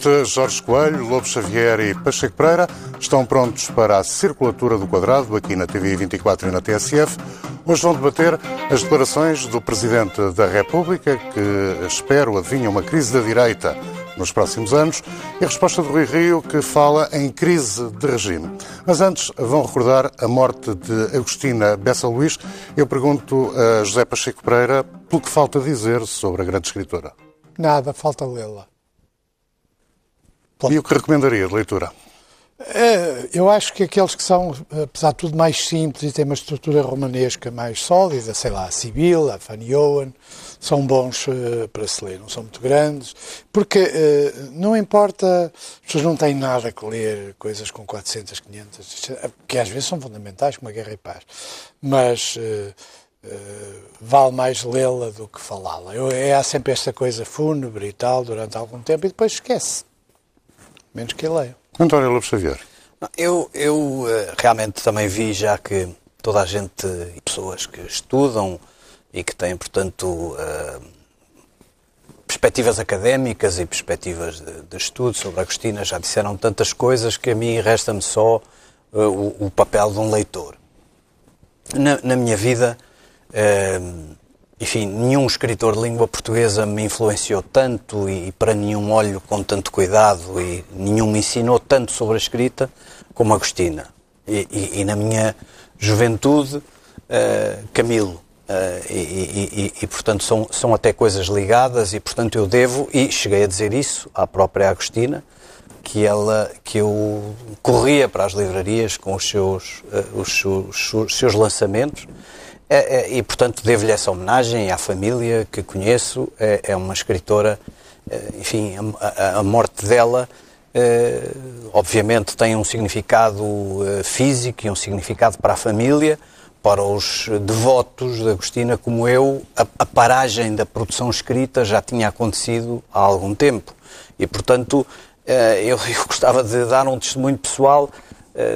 noite, Jorge Coelho, Lobo Xavier e Pacheco Pereira estão prontos para a circulatura do quadrado aqui na TV 24 e na TSF. Hoje vão debater as declarações do Presidente da República, que espero adivinha uma crise da direita nos próximos anos, e a resposta do Rui Rio, que fala em crise de regime. Mas antes, vão recordar a morte de Agostina Bessa Luís. Eu pergunto a José Pacheco Pereira pelo que falta dizer sobre a grande escritora. Nada, falta lê-la. E o que recomendaria de leitura? É, eu acho que aqueles que são, apesar de tudo, mais simples e têm uma estrutura romanesca mais sólida, sei lá, a Sibila, a Fanny Owen, são bons uh, para se ler, não são muito grandes, porque uh, não importa, as pessoas não têm nada que ler, coisas com 400, 500, que às vezes são fundamentais, como a Guerra e Paz, mas vale mais lê-la do que falá-la. É, há sempre esta coisa fúnebre e tal durante algum tempo e depois esquece menos que leia. António Lopes Xavier. Eu, eu realmente também vi já que toda a gente, pessoas que estudam e que têm, portanto, perspectivas académicas e perspectivas de, de, estudo sobre a Agostina já disseram tantas coisas que a mim resta-me só o, o, papel de um leitor. Na, na minha vida, enfim, nenhum escritor de língua portuguesa me influenciou tanto e para nenhum olho com tanto cuidado e nenhum me ensinou tanto sobre a escrita como Agostina. E, e, e na minha juventude, uh, Camilo. Uh, e, e, portanto, são, são até coisas ligadas e, portanto, eu devo, e cheguei a dizer isso à própria Agostina, que ela que eu corria para as livrarias com os seus, uh, os, seus, os seus lançamentos é, é, e, portanto, devo-lhe essa homenagem à família que conheço. É, é uma escritora, é, enfim, a, a, morte dela, é, obviamente, tem um significado é, físico e um significado para a família. Para os devotos de Agostina, como eu, a, a paragem da produção escrita já tinha acontecido há algum tempo. E, portanto, eu, eu gostava de dar um testemunho pessoal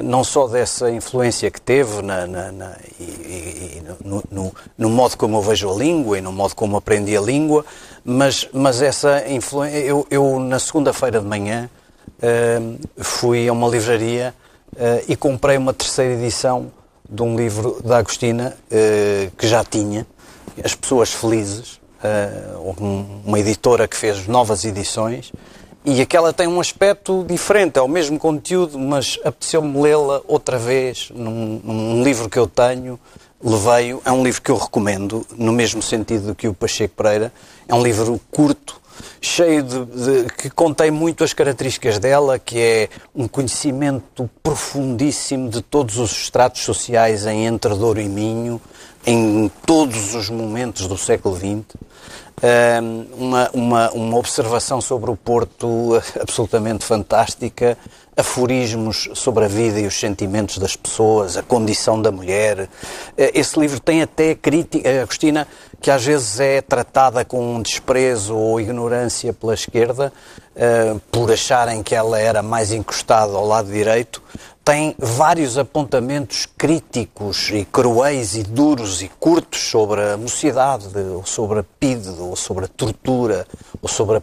não só dessa influência que teve na, na, na e, e, no, no, no, modo como eu vejo a língua e no modo como aprendi a língua, mas, mas essa influência. Eu, eu na segunda-feira de manhã, uh, fui a uma livraria uh, e comprei uma terceira edição de um livro da Agostina uh, que já tinha, As Pessoas Felizes, uma editora que fez novas edições e aquela tem um aspecto diferente, é o mesmo conteúdo, mas apeteceu-me lê-la outra vez num, num, livro que eu tenho, levei-o, é um livro que eu recomendo, no mesmo sentido que o Pacheco Pereira, é um livro curto, cheio de, de, que contém muito as características dela, que é um conhecimento profundíssimo de todos os estratos sociais em Entre Douro e Minho, em todos os momentos do século XX uma, uma, uma observação sobre o Porto absolutamente fantástica, aforismos sobre a vida e os sentimentos das pessoas, a condição da mulher. Eh, esse livro tem até crítica, Agostina, que às vezes é tratada com desprezo ou ignorância pela esquerda, por acharem que ela era mais encostada ao lado direito, tem vários apontamentos críticos e cruéis e duros e curtos sobre a mocidade, ou sobre a PIDE, ou sobre a tortura, ou sobre a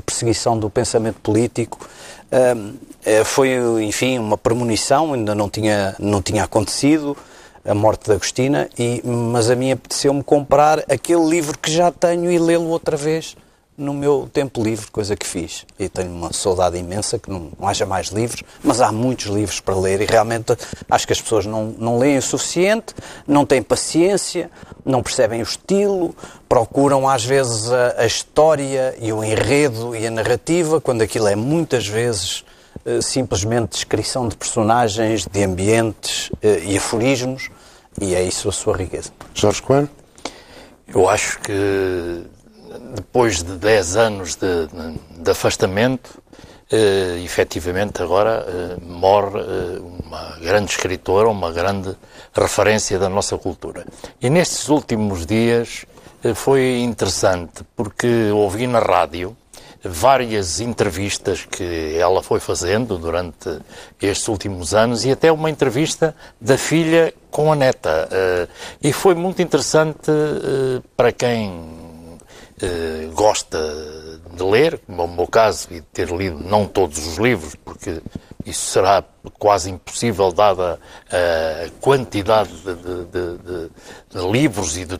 perseguição do pensamento político. Eh, foi, enfim, uma premonição, ainda não tinha, não tinha acontecido a morte da Agostina, e, mas a mim apeteceu-me comprar aquele livro que já tenho e lê-lo outra vez no meu tempo livre, coisa que fiz. E tenho uma saudade imensa que não, não, haja mais livros, mas há muitos livros para ler e realmente acho que as pessoas não, não leem o suficiente, não têm paciência, não percebem o estilo, procuram às vezes a, a história e o enredo e a narrativa, quando aquilo é muitas vezes uh, simplesmente descrição de personagens, de ambientes uh, e aforismos, e é isso a sua riqueza. Jorge Coelho? Eu acho que depois de 10 anos de, de afastamento, uh, efetivamente agora uh, morre uh, uma grande escritora, uma grande referência da nossa cultura. E nestes últimos dias uh, foi interessante porque ouvi na rádio várias entrevistas que ela foi fazendo durante estes últimos anos e até uma entrevista da filha com a neta. E foi muito interessante para quem gosta de ler, como é o meu caso, e de ter lido não todos os livros, porque isso será quase impossível dada a quantidade de, de, de, de livros e de,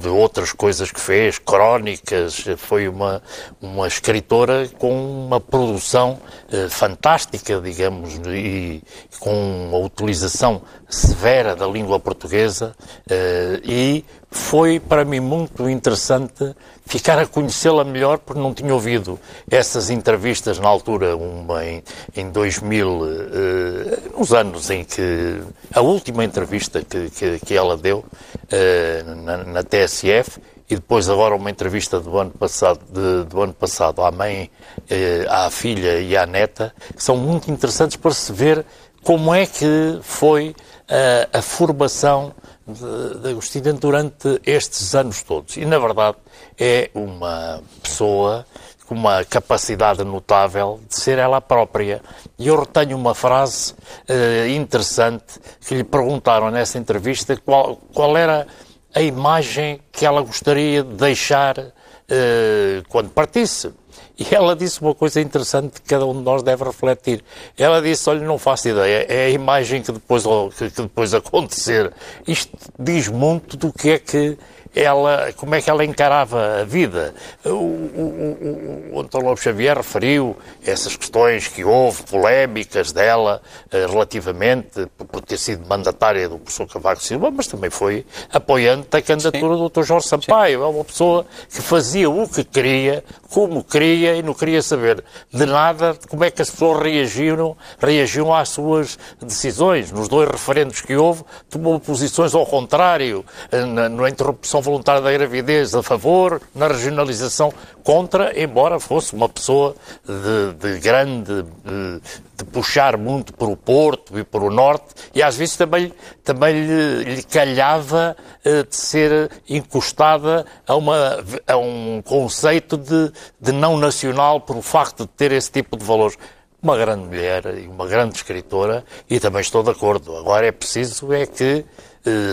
de outras coisas que fez, crónicas, foi uma, uma escritora com uma produção eh, fantástica, digamos, e com uma utilização severa da língua portuguesa eh, e foi para mim muito interessante ficar a conhecê-la melhor porque não tinha ouvido essas entrevistas na altura, uma em, em 2000, eh, nos anos em que a última entrevista que, que, que ela deu eh, na, na, TSF e depois agora uma entrevista do ano passado, de, do ano passado à mãe, eh, à filha e à neta, que são muito interessantes para se ver como é que foi a, a formação de, de Agostina durante estes anos todos. E, na verdade, é uma pessoa com uma capacidade notável de ser ela própria. E eu retenho uma frase uh, interessante que lhe perguntaram nessa entrevista qual, qual era a imagem que ela gostaria de deixar uh, quando partisse. E ela disse uma coisa interessante que cada um de nós deve refletir. Ela disse: Olha, não faço ideia, é a imagem que depois, que, que depois acontecer. Isto diz muito do que é que ela, como é que ela encarava a vida. O, o, o, o António Lopes Xavier referiu essas questões que houve, polémicas dela eh, relativamente por ter sido mandatária do professor Cavaco Silva, mas também foi apoiante da candidatura do Dr. Jorge Sampaio. Sim. É uma pessoa que fazia o que queria, como queria e não queria saber de nada como é que as pessoas reagiram, reagiam às suas decisões. Nos dois referendos que houve, tomou posições ao contrário, eh, na, na interrupção voluntária da gravidez a favor, na regionalização contra, embora fosse uma pessoa de, de grande. De, de puxar muito para o Porto e para o Norte, e às vezes também, também lhe, lhe calhava uh, de ser encostada a, uma, a um conceito de, de não nacional por o facto de ter esse tipo de valores uma grande mulher e uma grande escritora e também estou de acordo. Agora é preciso é que eh,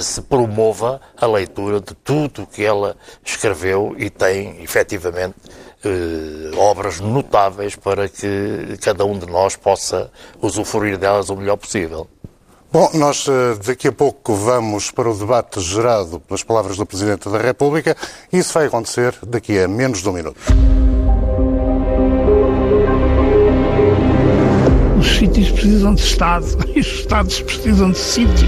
se promova a leitura de tudo o que ela escreveu e tem, efetivamente, eh, obras notáveis para que cada um de nós possa usufruir delas o melhor possível. Bom, nós eh, daqui a pouco vamos para o debate gerado pelas palavras do Presidente da República e isso vai acontecer daqui a menos de um minuto. Os sítios precisam de Estado e os Estados precisam de sítio.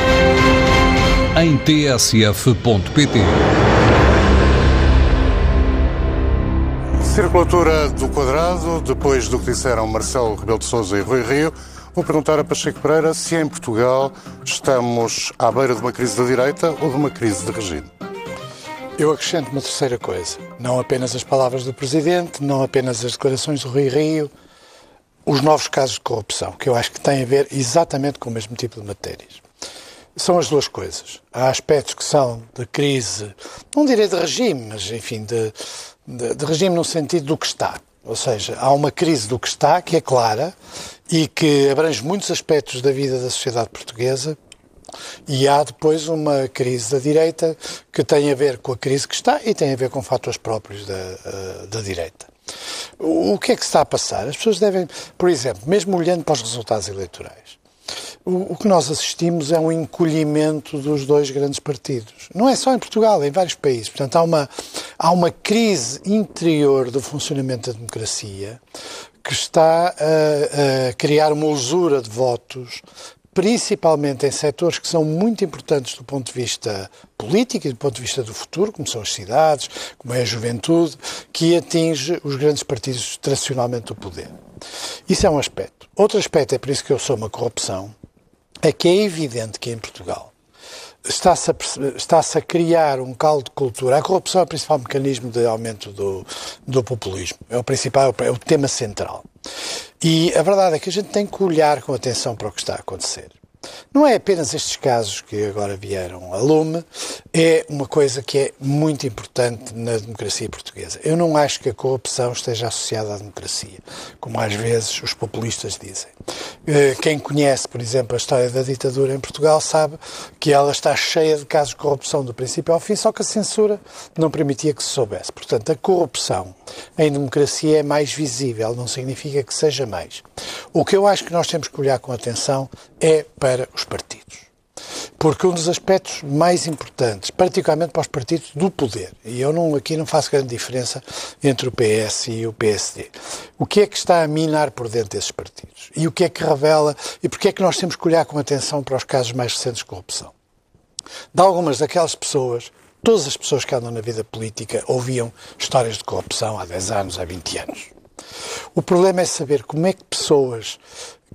em tsf.pt. Circulatura do quadrado, depois do que disseram Marcelo Rebelo de Sousa e Rui Rio, vou perguntar a Pacheco Pereira se em Portugal estamos à beira de uma crise da direita ou de uma crise de regime. Eu acrescento uma terceira coisa. Não apenas as palavras do Presidente, não apenas as declarações do Rui Rio, os novos casos de corrupção, que eu acho que têm a ver exatamente com o mesmo tipo de matérias são as duas coisas. Há aspectos que são de crise, não direi de regime, mas enfim, de, de, de, regime no sentido do que está. Ou seja, há uma crise do que está, que é clara e que abrange muitos aspectos da vida da sociedade portuguesa E há depois uma crise da direita que tem a ver com a crise que está e tem a ver com fatores próprios da, uh, da direita. O, que é que está a passar? As pessoas devem, por exemplo, mesmo olhando para os resultados eleitorais, o, que nós assistimos é um encolhimento dos dois grandes partidos. Não é só em Portugal, é em vários países. Portanto, há uma, há uma crise interior do funcionamento da democracia que está a, a criar uma usura de votos principalmente em setores que são muito importantes do ponto de vista político e do ponto de vista do futuro, como são as cidades, como é a juventude, que atinge os grandes partidos tradicionalmente do poder. Isso é um aspecto. Outro aspecto, é por isso que eu sou uma corrupção, é que é evidente que em Portugal está-se a, está a, criar um caldo de cultura. A corrupção é o principal mecanismo de aumento do, do populismo. É o principal, é o tema central. E a verdade é que a gente tem que olhar com atenção para o que está a acontecer. Não é apenas estes casos que agora vieram a lume, é uma coisa que é muito importante na democracia portuguesa. Eu não acho que a corrupção esteja associada à democracia, como às vezes os populistas dizem. Eh, quem conhece, por exemplo, a história da ditadura em Portugal sabe que ela está cheia de casos de corrupção do princípio ao fim, só que a censura não permitia que se soubesse. Portanto, a corrupção em democracia é mais visível, não significa que seja mais. O que eu acho que nós temos que olhar com atenção é para os partidos. Porque um dos aspectos mais importantes, particularmente para os partidos do poder, e eu não, aqui não faço grande diferença entre o PS e o PSD, o que é que está a minar por dentro desses partidos? E o que é que revela, e porque é que nós temos que olhar com atenção para os casos mais recentes de corrupção? De algumas daquelas pessoas, todas as pessoas que andam na vida política ouviam histórias de corrupção há 10 anos, há 20 anos. O problema é saber como é que pessoas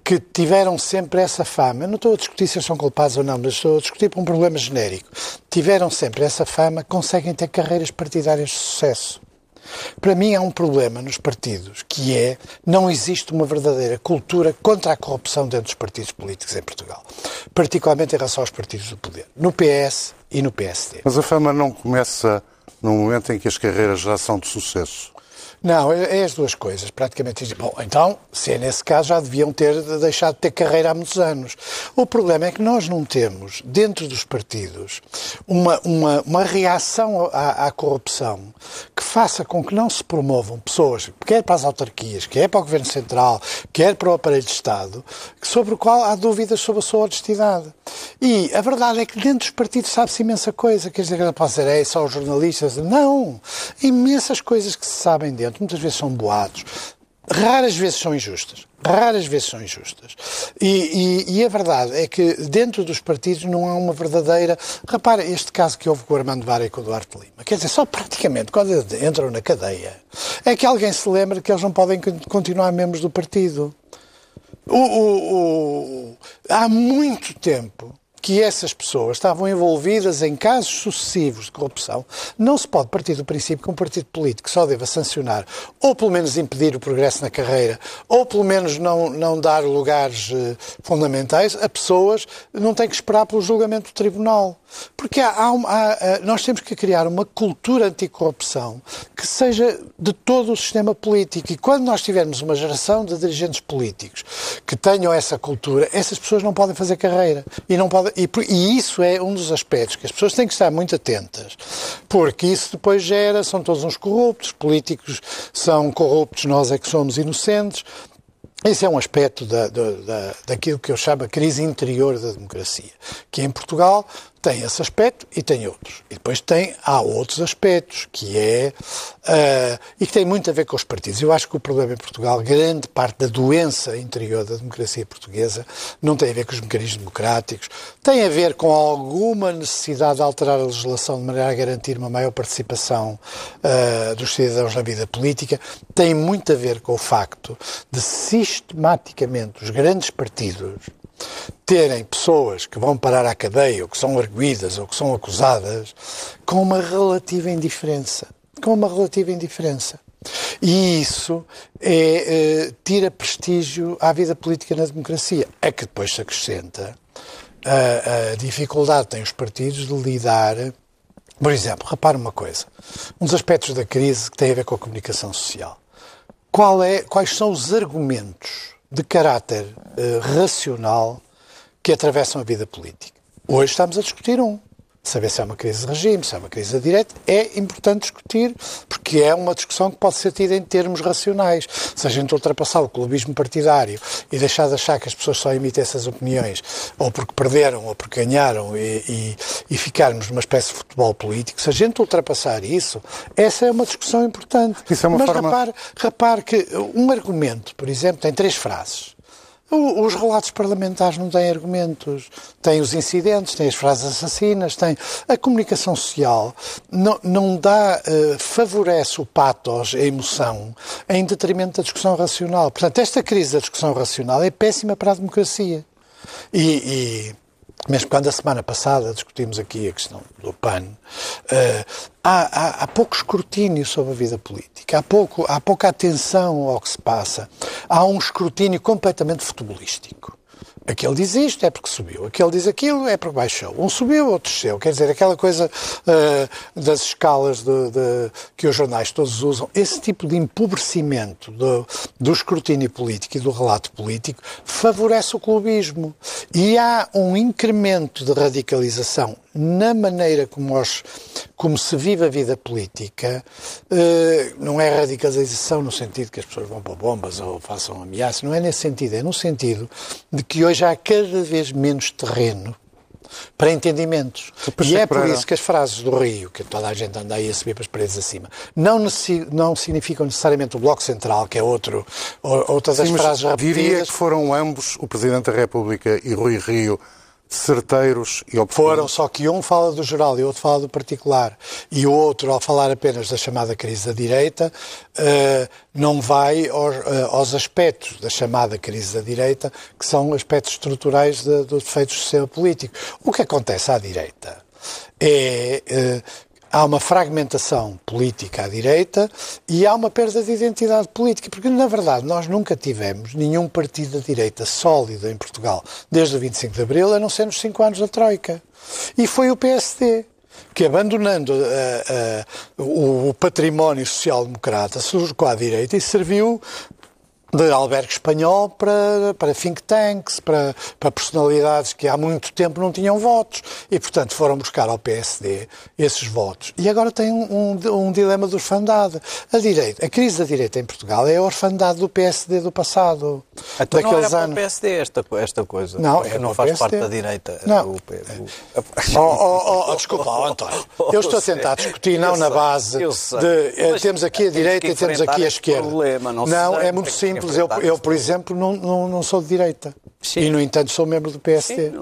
que tiveram sempre essa fama, não estou a discutir se são culpados ou não, mas estou a discutir por um problema genérico, tiveram sempre essa fama, conseguem ter carreiras partidárias de sucesso. Para mim há um problema nos partidos, que é não existe uma verdadeira cultura contra a corrupção dentro dos partidos políticos em Portugal, particularmente em relação aos partidos do poder, no PS e no PSD. Mas a fama não começa no momento em que as carreiras já são de sucesso. Não, é, é as duas coisas, praticamente. Bom, então, se é nesse caso, já deviam ter deixado de ter carreira há muitos anos. O problema é que nós não temos, dentro dos partidos, uma, uma, uma reação à, à corrupção que faça com que não se promovam pessoas, quer para as autarquias, quer para o Governo Central, quer para o aparelho de Estado, sobre o qual há dúvidas sobre a sua honestidade. E a verdade é que dentro dos partidos sabe-se imensa coisa. Quer dizer, que não pode dizer, é só os jornalistas. Não! Imensas coisas que se sabem muitas vezes são boatos, raras vezes são injustas. Raras vezes são injustas. E, e, e, a verdade é que dentro dos partidos não há uma verdadeira. Repara, este caso que houve com o Armando Vara e com o Duarte Lima. Quer dizer, só praticamente quando entram na cadeia é que alguém se lembra que eles não podem continuar membros do partido. O, o, o, há muito tempo que essas pessoas estavam envolvidas em casos sucessivos de corrupção, não se pode partir do princípio que um partido político só deva sancionar, ou pelo menos impedir o progresso na carreira, ou pelo menos não, não dar lugares eh, fundamentais a pessoas, não tem que esperar pelo julgamento do tribunal. Porque há, há, há, eh, nós temos que criar uma cultura anticorrupção que seja de todo o sistema político. E quando nós tivermos uma geração de dirigentes políticos que tenham essa cultura, essas pessoas não podem fazer carreira. E não podem, e, e, isso é um dos aspectos que as pessoas têm que estar muito atentas, porque isso depois gera, são todos uns corruptos, políticos são corruptos, nós é que somos inocentes. Esse é um aspecto da, da, daquilo que eu chamo a crise interior da democracia, que em Portugal tem esse aspecto e tem outros. E depois tem, há outros aspectos, que é, uh, e que tem muito a ver com os partidos. Eu acho que o problema em Portugal, grande parte da doença interior da democracia portuguesa, não tem a ver com os mecanismos democráticos, tem a ver com alguma necessidade de alterar a legislação de maneira a garantir uma maior participação uh, dos cidadãos na vida política, tem muito a ver com o facto de sistematicamente os grandes partidos terem pessoas que vão parar à cadeia, ou que são arguídas, ou que são acusadas, com uma relativa indiferença. Com uma relativa indiferença. E isso é, é, tira prestígio à vida política na democracia. É que depois se acrescenta a, a dificuldade que têm os partidos de lidar. Por exemplo, repare uma coisa. Um dos aspectos da crise que tem a ver com a comunicação social. É, quais são os argumentos de caráter uh, racional que atravessam a vida política. Hoje estamos a discutir um saber se é uma crise de regime, se é uma crise da direita, é importante discutir, porque é uma discussão que pode ser tida em termos racionais. Se a gente ultrapassar o clubismo partidário e deixar de achar que as pessoas só emitem essas opiniões, ou porque perderam, ou porque ganharam, e, e, e ficarmos numa espécie de futebol político, se a gente ultrapassar isso, essa é uma discussão importante. Isso é uma Mas forma... repare, repare que um argumento, por exemplo, tem três frases. Os relatos parlamentares não têm argumentos, têm os incidentes, têm as frases assassinas, têm a comunicação social não, não dá, uh, favorece o patos, a emoção, em detrimento da discussão racional. Portanto, esta crise da discussão racional é péssima para a democracia. E, e mesmo quando a semana passada discutimos aqui a questão do PAN, uh, há, há, há, pouco escrutínio sobre a vida política, há, pouco, há pouca atenção ao que se passa, há um escrutínio completamente futebolístico. Aquele diz isto é porque subiu, aquele diz aquilo é porque baixou. Um subiu, outro desceu. Quer dizer, aquela coisa uh, das escalas de, de, que os jornais todos usam, esse tipo de empobrecimento do, do escrutínio político e do relato político favorece o clubismo. E há um incremento de radicalização na maneira como, os, como se vive a vida política, uh, não é radicalização no sentido que as pessoas vão para bombas ou façam ameaças, não é nesse sentido, é no sentido de que hoje há cada vez menos terreno para entendimentos. E é por isso que as frases do Rio, que toda a gente anda aí a subir para as paredes acima, não, não significam necessariamente o Bloco Central, que é outro, outras das frases repetidas. Diria que foram ambos, o Presidente da República e Rui Rio, certeiros e oportunos. Foram, só que um fala do geral e outro fala do particular. E o outro, ao falar apenas da chamada crise da direita, uh, não vai aos, uh, aos, aspectos da chamada crise da direita, que são aspectos estruturais de, dos defeitos do sistema político. O que acontece à direita é uh, há uma fragmentação política à direita e há uma perda de identidade política, porque na verdade nós nunca tivemos nenhum partido da direita sólido em Portugal desde o 25 de Abril, a não ser nos cinco anos da Troika. E foi o PSD que abandonando uh, uh, o, património social-democrata colocou à direita e serviu de albergue espanhol para, para think tanks, para, para personalidades que há muito tempo não tinham votos e, portanto, foram buscar ao PSD esses votos. E agora tem um, um, um dilema de orfandade. A, direita, a crise da direita em Portugal é a orfandade do PSD do passado. Então daqueles não era anos. para o PSD esta, esta coisa? Não, é não faz parte da direita. Não. O, o... Oh, oh, oh, desculpa, oh, António. Eu estou a tentar discutir não na base de eh, temos aqui a direita e temos aqui a esquerda. Problema, não, não é muito simples simples. Eu, eu, por exemplo, não, não, não sou de direita. Sim. E, no entanto, sou membro do PSD. Sim,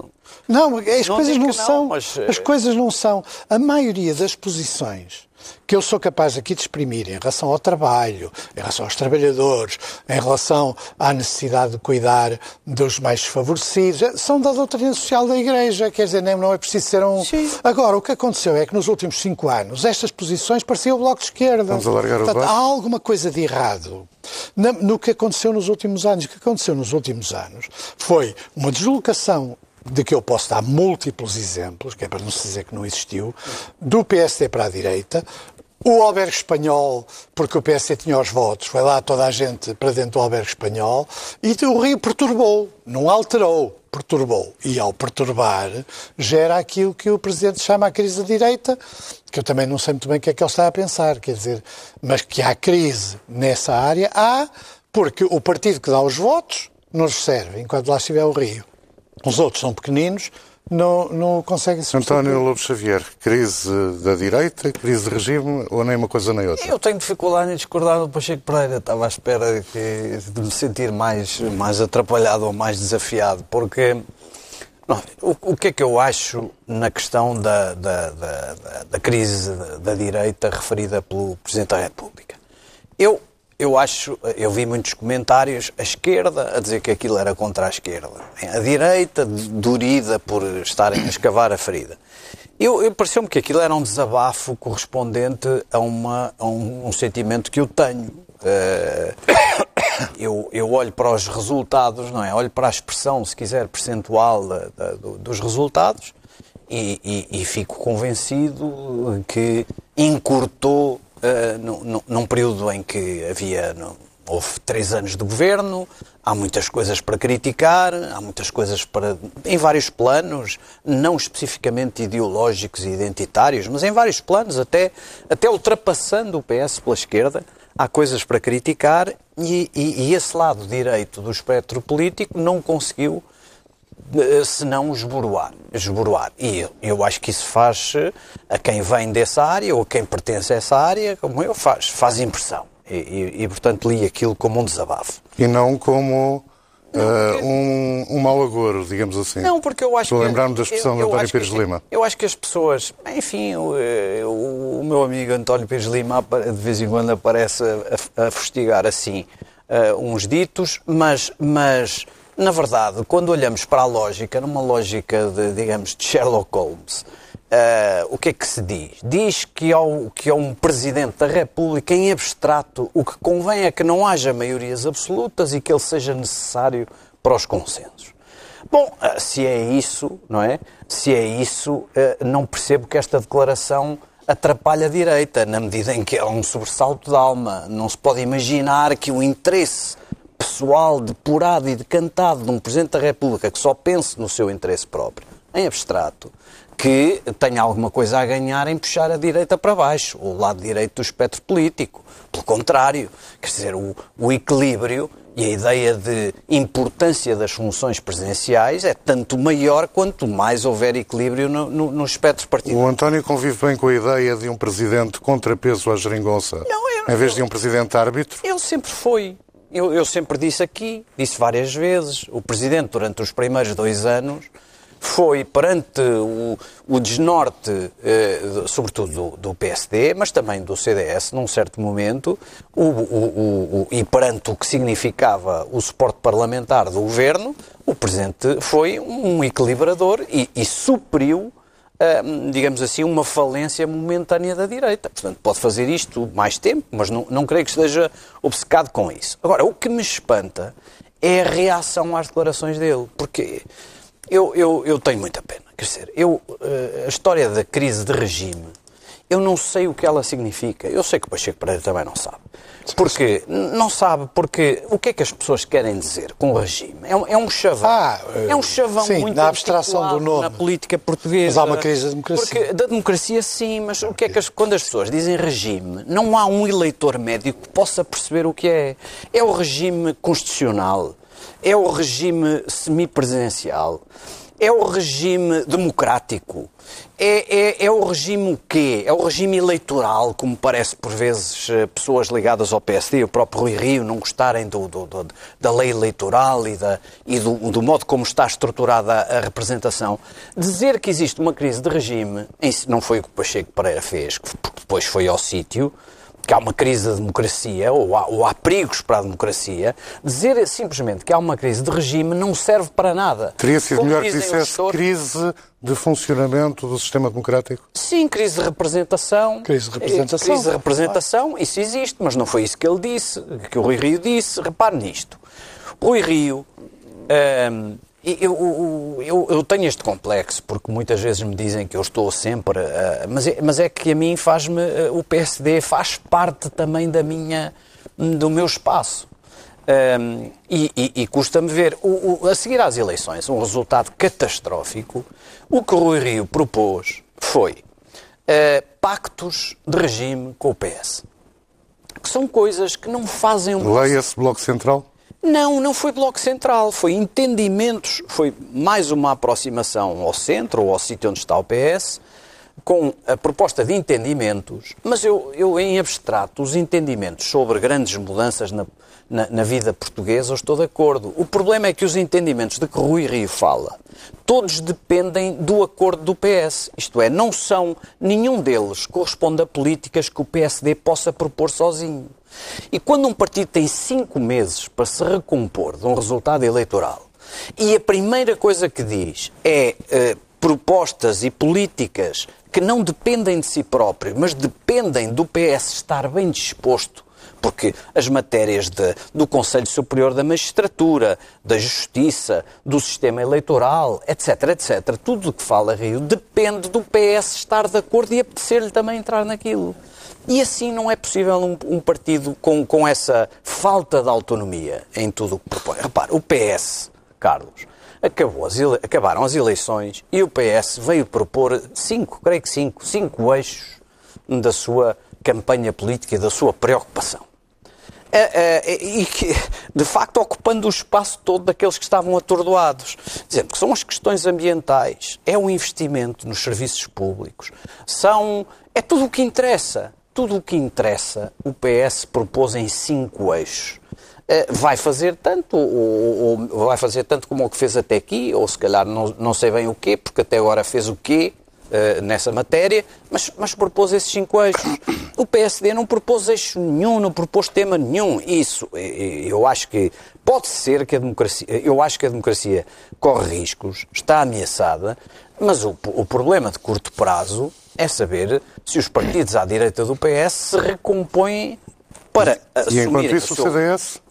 não. não. as não coisas não, são. Mas... As coisas não são. A maioria das posições que eu sou capaz aqui de exprimir em relação ao trabalho, em relação aos trabalhadores, em relação à necessidade de cuidar dos mais desfavorecidos, são da doutrina social da Igreja, quer dizer, não é preciso ser um... Sim. Agora, o que aconteceu é que nos últimos cinco anos estas posições pareciam o Bloco de Esquerda. Vamos alargar Portanto, o há alguma coisa de errado no que aconteceu nos últimos anos. O que aconteceu nos últimos anos foi uma deslocação de que eu posso dar múltiplos exemplos, que é para não se dizer que não existiu, do PSD para a direita, o albergue espanhol, porque o PSD tinha os votos, foi lá toda a gente para dentro do albergue espanhol, e o Rio perturbou, não alterou, perturbou. E ao perturbar, gera aquilo que o Presidente chama a crise da direita, que eu também não sei muito bem o que é que ele está a pensar, quer dizer, mas que há crise nessa área, há, porque o partido que dá os votos nos serve, enquanto lá estiver o Rio. Os outros são pequeninos, não, não conseguem substituir. António Lobo Xavier, crise da direita, crise de regime ou nem uma coisa nem outra? Eu tenho dificuldade em discordar do Pacheco Pereira. Estava à espera de, de me sentir mais, mais atrapalhado ou mais desafiado, porque não, o, o, que é que eu acho na questão da, da, da, da crise da, da direita referida pelo Presidente da República? Eu eu acho, eu vi muitos comentários, a esquerda a dizer que aquilo era contra a esquerda, a direita dorida por estarem a escavar a ferida. Eu, eu pareceu-me que aquilo era um desabafo correspondente a, uma, a um, um, sentimento que eu tenho. Uh, eu, eu olho para os resultados, não é? Olho para a expressão, se quiser, percentual da, da, dos resultados e, e, e fico convencido que encurtou uh, num, num, período em que havia houve três anos de governo, há muitas coisas para criticar, há muitas coisas para. em vários planos, não especificamente ideológicos e identitários, mas em vários planos, até, até ultrapassando o PS pela esquerda, há coisas para criticar e, e, e esse lado direito do espectro político não conseguiu eh, senão esboroar. esboroar. E eu, eu, acho que isso faz, eh, a quem vem dessa área ou a quem pertence a essa área, como eu, faz, faz impressão. E, e, e portanto, li aquilo como um desabafo. E não como uh, um, um mau agouro, digamos assim. Não, porque eu acho Estou a lembrar-me da expressão eu, eu de António Pires que, Lima. Eu acho que as pessoas, enfim, o, o, o, meu amigo António Pires Lima de vez em quando aparece a, a, a fustigar assim uh, uns ditos, mas, mas na verdade, quando olhamos para a lógica, numa lógica de, digamos, de Sherlock Holmes, uh, o que é que se diz? Diz que ao, que um Presidente da República, em abstrato, o que convém é que não haja maiorias absolutas e que ele seja necessário para os consensos. Bom, uh, se é isso, não é? Se é isso, uh, não percebo que esta declaração atrapalha a direita, na medida em que é um sobressalto de alma. Não se pode imaginar que o interesse pessoal, depurado e decantado de um Presidente da República que só pense no seu interesse próprio, em abstrato, que tenha alguma coisa a ganhar em puxar a direita para baixo, o lado direito do espectro político. Pelo contrário, quer dizer, o, o equilíbrio e a ideia de importância das funções presidenciais é tanto maior quanto mais houver equilíbrio no, no, no espectro partidário. O António convive bem com a ideia de um presidente contrapeso à geringonça, Não, eu, em vez de um presidente árbitro? Ele sempre foi. Eu, eu, sempre disse aqui, disse várias vezes, o Presidente, durante os primeiros dois anos, foi perante o, o desnorte, eh, sobretudo do, do, PSD, mas também do CDS, num certo momento, o, o, e perante o que significava o suporte parlamentar do governo, o Presidente foi um equilibrador e, e supriu digamos assim, uma falência momentânea da direita. Portanto, pode fazer isto mais tempo, mas não, não creio que esteja obcecado com isso. Agora, o que me espanta é a reação às declarações dele, porque eu, eu, eu tenho muita pena. Quer dizer, eu, eh, a história da crise de regime eu não sei o que ela significa. Eu sei que o Pacheco Pereira também não sabe. Porque não sabe, porque o que é que as pessoas querem dizer com o regime? É um, é um chavão. Ah, é um chavão sim, muito na abstração do nome. na política portuguesa. Mas há uma crise da democracia. Porque, da democracia, sim, mas o que é que as, quando as pessoas dizem regime, não há um eleitor médio que possa perceber o que é. É o regime constitucional, é o regime semipresidencial, é o regime democrático é, é, é, o regime o quê? É o regime eleitoral, como parece por vezes eh, pessoas ligadas ao PSD, o próprio Rui Rio, não gostarem do, do, do, da lei eleitoral e, da, e do, do, modo como está estruturada a, a, representação. Dizer que existe uma crise de regime, não foi o que o Pacheco Pereira fez, porque depois foi ao sítio, que há uma crise da democracia, ou há, ou há, perigos para a democracia, dizer simplesmente que há uma crise de regime não serve para nada. Teria sido Como melhor que dissesse crise de funcionamento do sistema democrático? Sim, crise de representação. Crise de representação. Crise de representação, isso existe, mas não foi isso que ele disse, que o Rui Rio disse. Repare nisto. Rui Rio. Hum, eu, eu, eu, tenho este complexo, porque muitas vezes me dizem que eu estou sempre. Uh, mas, é, mas é que a mim faz-me. Uh, o PSD faz parte também da minha, do meu espaço. Um, e, e, e custa-me ver, o, o, a seguir às eleições, um resultado catastrófico. O que o Rui Rio propôs foi uh, pactos de regime com o PS. Que são coisas que não fazem. Leia-se Bloco Central? Não, não foi Bloco Central, foi entendimentos, foi mais uma aproximação ao centro ou ao sítio onde está o PS, com a proposta de entendimentos, mas eu, eu em abstrato, os entendimentos sobre grandes mudanças na, na, na, vida portuguesa, eu estou de acordo. O problema é que os entendimentos de que Rui Rio fala, todos dependem do acordo do PS. Isto é, não são, nenhum deles corresponde a políticas que o PSD possa propor sozinho. E quando um partido tem cinco meses para se recompor de um resultado eleitoral e a primeira coisa que diz é eh, propostas e políticas que não dependem de si próprio, mas dependem do PS estar bem disposto porque as matérias de, do Conselho Superior da Magistratura, da Justiça, do sistema eleitoral, etc, etc, tudo o que fala Rio depende do PS estar de acordo e apetecer-lhe também entrar naquilo. E assim não é possível um, um, partido com, com essa falta de autonomia em tudo o que propõe. Repare, o PS, Carlos, acabou as acabaram as eleições e o PS veio propor cinco, creio que cinco, cinco eixos da sua campanha política e da sua preocupação. E que, de facto, ocupando o espaço todo daqueles que estavam atordoados. Dizendo que são as questões ambientais, é o investimento nos serviços públicos, são, é tudo o que interessa tudo o que interessa, o PS propôs em cinco eixos. Eh, vai fazer tanto, ou, ou, vai fazer tanto como o que fez até aqui, ou se calhar não, não sei bem o quê, porque até agora fez o quê uh, nessa matéria, mas, mas propôs esses cinco eixos. O PSD não propôs eixo nenhum, não propôs tema nenhum. Isso, eu acho que pode ser que a democracia, eu acho que a democracia corre riscos, está ameaçada, mas o, o problema de curto prazo é saber se os partidos à direita do PS se recompõem para e, E enquanto isso o CDS?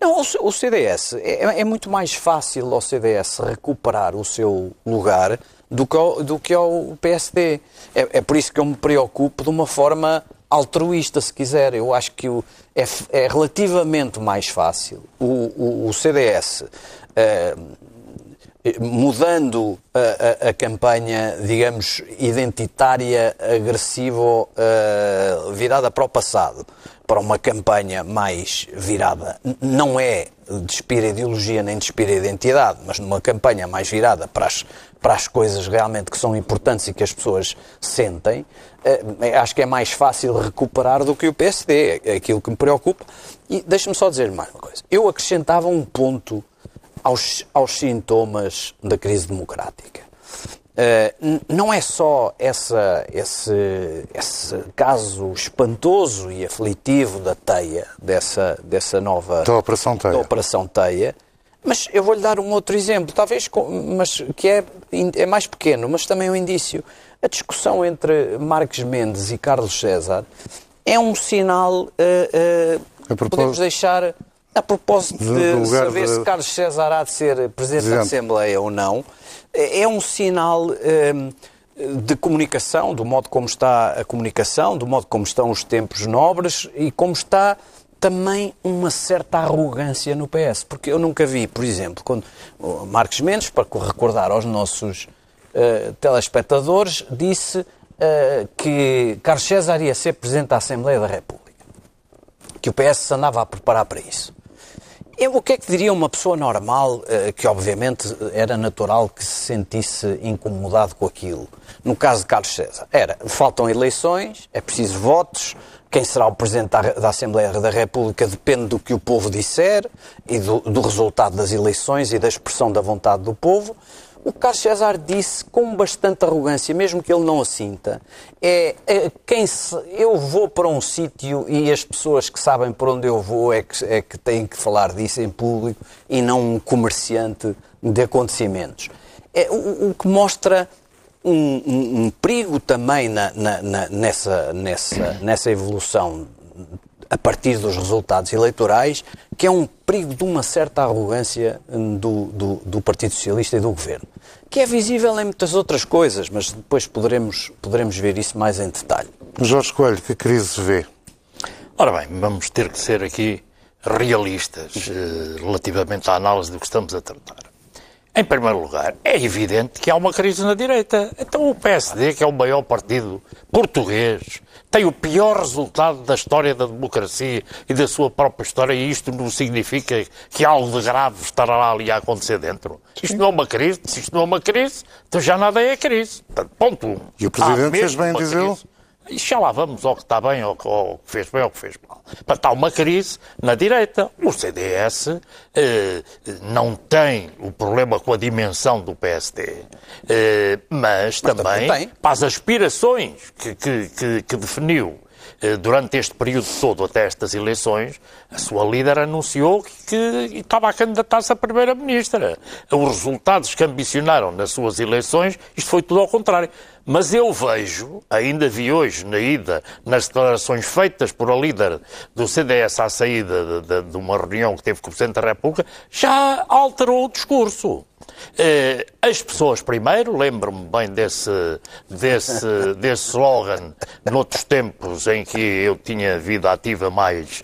Não, o CDS, é, é, muito mais fácil ao CDS recuperar o seu lugar do que ao, do que ao PSD. É, é por isso que eu me preocupo de uma forma altruísta, se quiser. Eu acho que o, é, é, relativamente mais fácil o, o, o CDS uh, eh, mudando a, a, a, campanha, digamos, identitária, agressiva, uh, virada para o passado, para uma campanha mais virada, não é de espírito ideologia nem de espírito identidade, mas numa campanha mais virada para as, para as coisas realmente que são importantes e que as pessoas sentem, uh, acho que é mais fácil recuperar do que o PSD, é aquilo que me preocupa. E deixe-me só dizer mais uma coisa. Eu acrescentava um ponto aos, aos sintomas da crise democrática. Uh, não é só essa, esse, esse caso espantoso e aflitivo da teia, dessa, dessa nova. Da Operação Teia. Da Operação Teia, mas eu vou-lhe dar um outro exemplo, talvez, mas que é, é mais pequeno, mas também um indício. A discussão entre Marques Mendes e Carlos César é um sinal. Uh, uh, podemos deixar a propósito de, de saber de... se Carlos César há de ser Presidente da Assembleia ou não, é um sinal um, de comunicação, do modo como está a comunicação, do modo como estão os tempos nobres e como está também uma certa arrogância no PS. Porque eu nunca vi, por exemplo, quando Marcos Mendes, para recordar aos nossos uh, telespectadores, disse uh, que Carlos César ia ser Presidente da Assembleia da República. Que o PS se andava a preparar para isso. Eu, o que é que diria uma pessoa normal, eh, que obviamente era natural que se sentisse incomodado com aquilo? No caso de Carlos César, era, faltam eleições, é preciso votos, quem será o Presidente da Assembleia da República depende do que o povo disser e do, do resultado das eleições e da expressão da vontade do povo. O Carlos César disse com bastante arrogância, mesmo que ele não a sinta, é, é quem se, eu vou para um sítio e as pessoas que sabem por onde eu vou é que, é que têm que falar disso em público e não um comerciante de acontecimentos. É, o, o que mostra um, um, um perigo também na, na, na, nessa, nessa, nessa evolução a partir dos resultados eleitorais, que é um perigo de uma certa arrogância do, do, do, Partido Socialista e do Governo, que é visível em muitas outras coisas, mas depois poderemos, poderemos ver isso mais em detalhe. Jorge Coelho, que crise vê? Ora bem, vamos ter que ser aqui realistas eh, relativamente à análise do que estamos a tratar. Em primeiro lugar, é evidente que há uma crise na direita. Então o PSD, que é o maior partido português, tem o pior resultado da história da democracia e da sua própria história, e isto não significa que algo de grave estará ali a acontecer dentro. Isto não é uma crise, se isto não é uma crise, então já nada é crise. Ponto um. E o Presidente fez bem dizê-lo? E já lá vamos ao que está bem, ao que, ao que fez bem, ao que fez mal. Mas está uma crise na direita. O CDS eh, não tem o problema com a dimensão do PSD, eh, mas, mas, também, também para as aspirações que, que, que, que definiu durante este período todo, até estas eleições, a sua líder anunciou que estava a candidatar-se a Primeira-Ministra. Os resultados que ambicionaram nas suas eleições, isto foi tudo ao contrário. Mas eu vejo, ainda vi hoje na ida, nas declarações feitas por a líder do CDS à saída de, de, de uma reunião que teve com o Presidente da República, já alterou o discurso. Eh, as pessoas primeiro, lembro-me bem desse, desse, desse slogan noutros tempos em que eu tinha vida ativa mais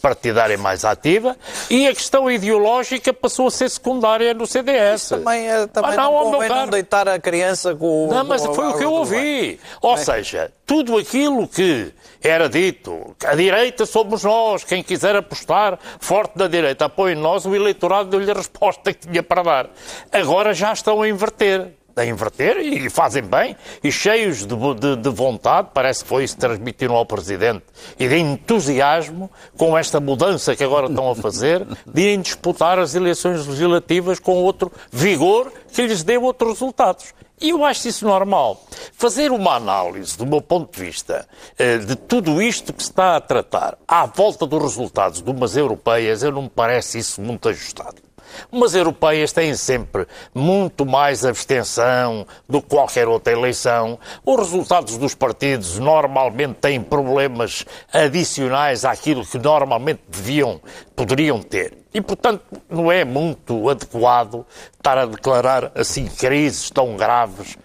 partidária mais ativa, e a questão ideológica passou a ser secundária no CDS. Isso também, é, também ah, não, não não deitar a criança com Não, mas foi o que eu ouvi. Ou seja, tudo aquilo que era dito, a direita somos nós, quem quiser apostar forte da direita, apoie nós, o eleitorado deu-lhe a resposta que tinha para dar. Agora já estão a inverter a inverter e fazem bem, e cheios de, de, de, vontade, parece que foi isso que transmitiram ao Presidente, e de entusiasmo com esta mudança que agora estão a fazer, de irem disputar as eleições legislativas com outro vigor que lhes dê outros resultados. E eu acho isso normal. Fazer uma análise, do meu ponto de vista, eh, de tudo isto que se está a tratar à volta dos resultados de umas europeias, eu não me parece isso muito ajustado. Umas europeias têm sempre muito mais abstenção do que qualquer outra eleição. Os resultados dos partidos normalmente têm problemas adicionais àquilo que normalmente deviam, poderiam ter. E, portanto, não é muito adequado estar a declarar assim crises tão graves,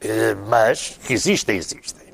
eh, mas que existem, existem.